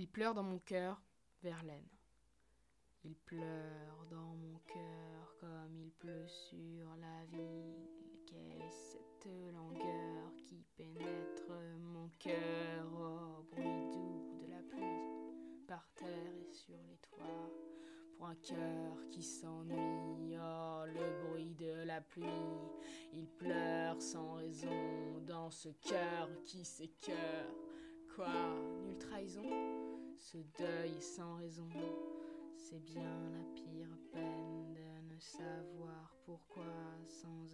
Il pleure dans mon cœur, Verlaine. Il pleure dans mon cœur comme il pleut sur la ville. Quelle cette langueur qui pénètre mon cœur au bruit doux de la pluie? Par terre et sur les toits. Pour un cœur qui s'ennuie, oh le bruit de la pluie, il pleure sans raison dans ce cœur qui s'écœure. Quoi, trahison? Ce deuil sans raison, c'est bien la pire peine de ne savoir pourquoi, sans